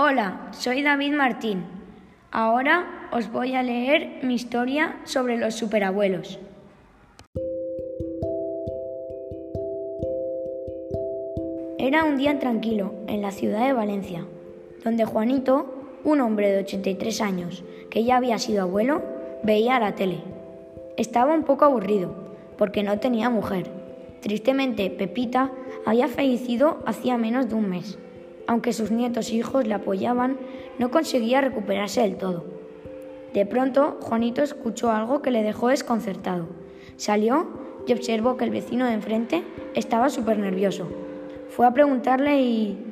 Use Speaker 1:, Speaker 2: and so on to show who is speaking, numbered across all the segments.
Speaker 1: Hola, soy David Martín. Ahora os voy a leer mi historia sobre los superabuelos. Era un día tranquilo en la ciudad de Valencia, donde Juanito, un hombre de 83 años que ya había sido abuelo, veía la tele. Estaba un poco aburrido porque no tenía mujer. Tristemente, Pepita había fallecido hacía menos de un mes. Aunque sus nietos e hijos le apoyaban, no conseguía recuperarse del todo. De pronto, Juanito escuchó algo que le dejó desconcertado. Salió y observó que el vecino de enfrente estaba súper nervioso. Fue a preguntarle y...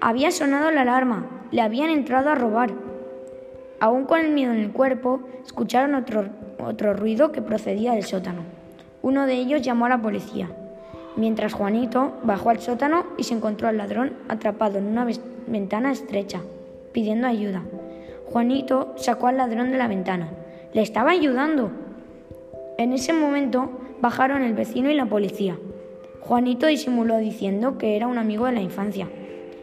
Speaker 1: Había sonado la alarma, le habían entrado a robar. Aún con el miedo en el cuerpo, escucharon otro, otro ruido que procedía del sótano. Uno de ellos llamó a la policía, mientras Juanito bajó al sótano y se encontró al ladrón atrapado en una ventana estrecha, pidiendo ayuda. Juanito sacó al ladrón de la ventana. Le estaba ayudando. En ese momento bajaron el vecino y la policía. Juanito disimuló diciendo que era un amigo de la infancia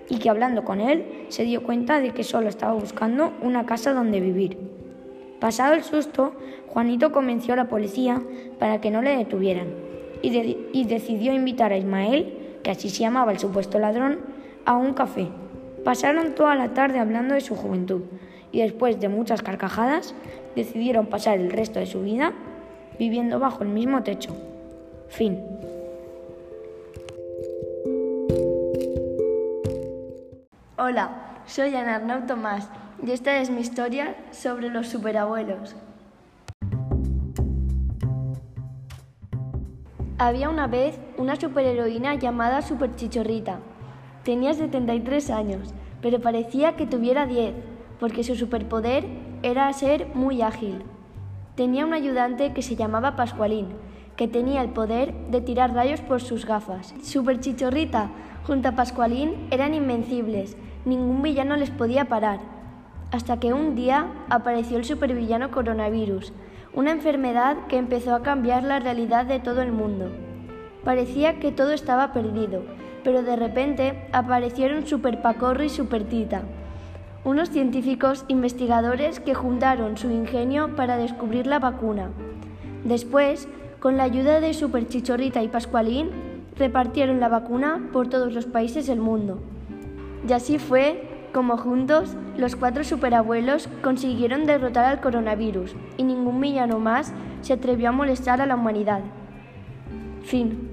Speaker 1: y que hablando con él se dio cuenta de que solo estaba buscando una casa donde vivir. Pasado el susto, Juanito convenció a la policía para que no le detuvieran y, decidió invitar a Ismael, que así se llamaba el supuesto ladrón, a un café. Pasaron toda la tarde hablando de su juventud y después de muchas carcajadas decidieron pasar el resto de su vida viviendo bajo el mismo techo. Fin.
Speaker 2: Hola, soy Ana Arnau Tomás y esta es mi historia sobre los superabuelos. Había una vez una superheroína llamada Superchichorrita. Tenía 73 años, pero parecía que tuviera 10, porque su superpoder era ser muy ágil. Tenía un ayudante que se llamaba Pascualín, que tenía el poder de tirar rayos por sus gafas. Superchichorrita junto a Pascualín eran invencibles ningún villano les podía parar. Hasta que un día apareció el supervillano coronavirus, una enfermedad que empezó a cambiar la realidad de todo el mundo. Parecía que todo estaba perdido, pero de repente aparecieron Super Pacorro y Super Tita, unos científicos investigadores que juntaron su ingenio para descubrir la vacuna. Después, con la ayuda de Super Chichorrita y Pascualín, repartieron la vacuna por todos los países del mundo. Y así fue como juntos los cuatro superabuelos consiguieron derrotar al coronavirus y ningún villano más se atrevió a molestar a la humanidad. Fin.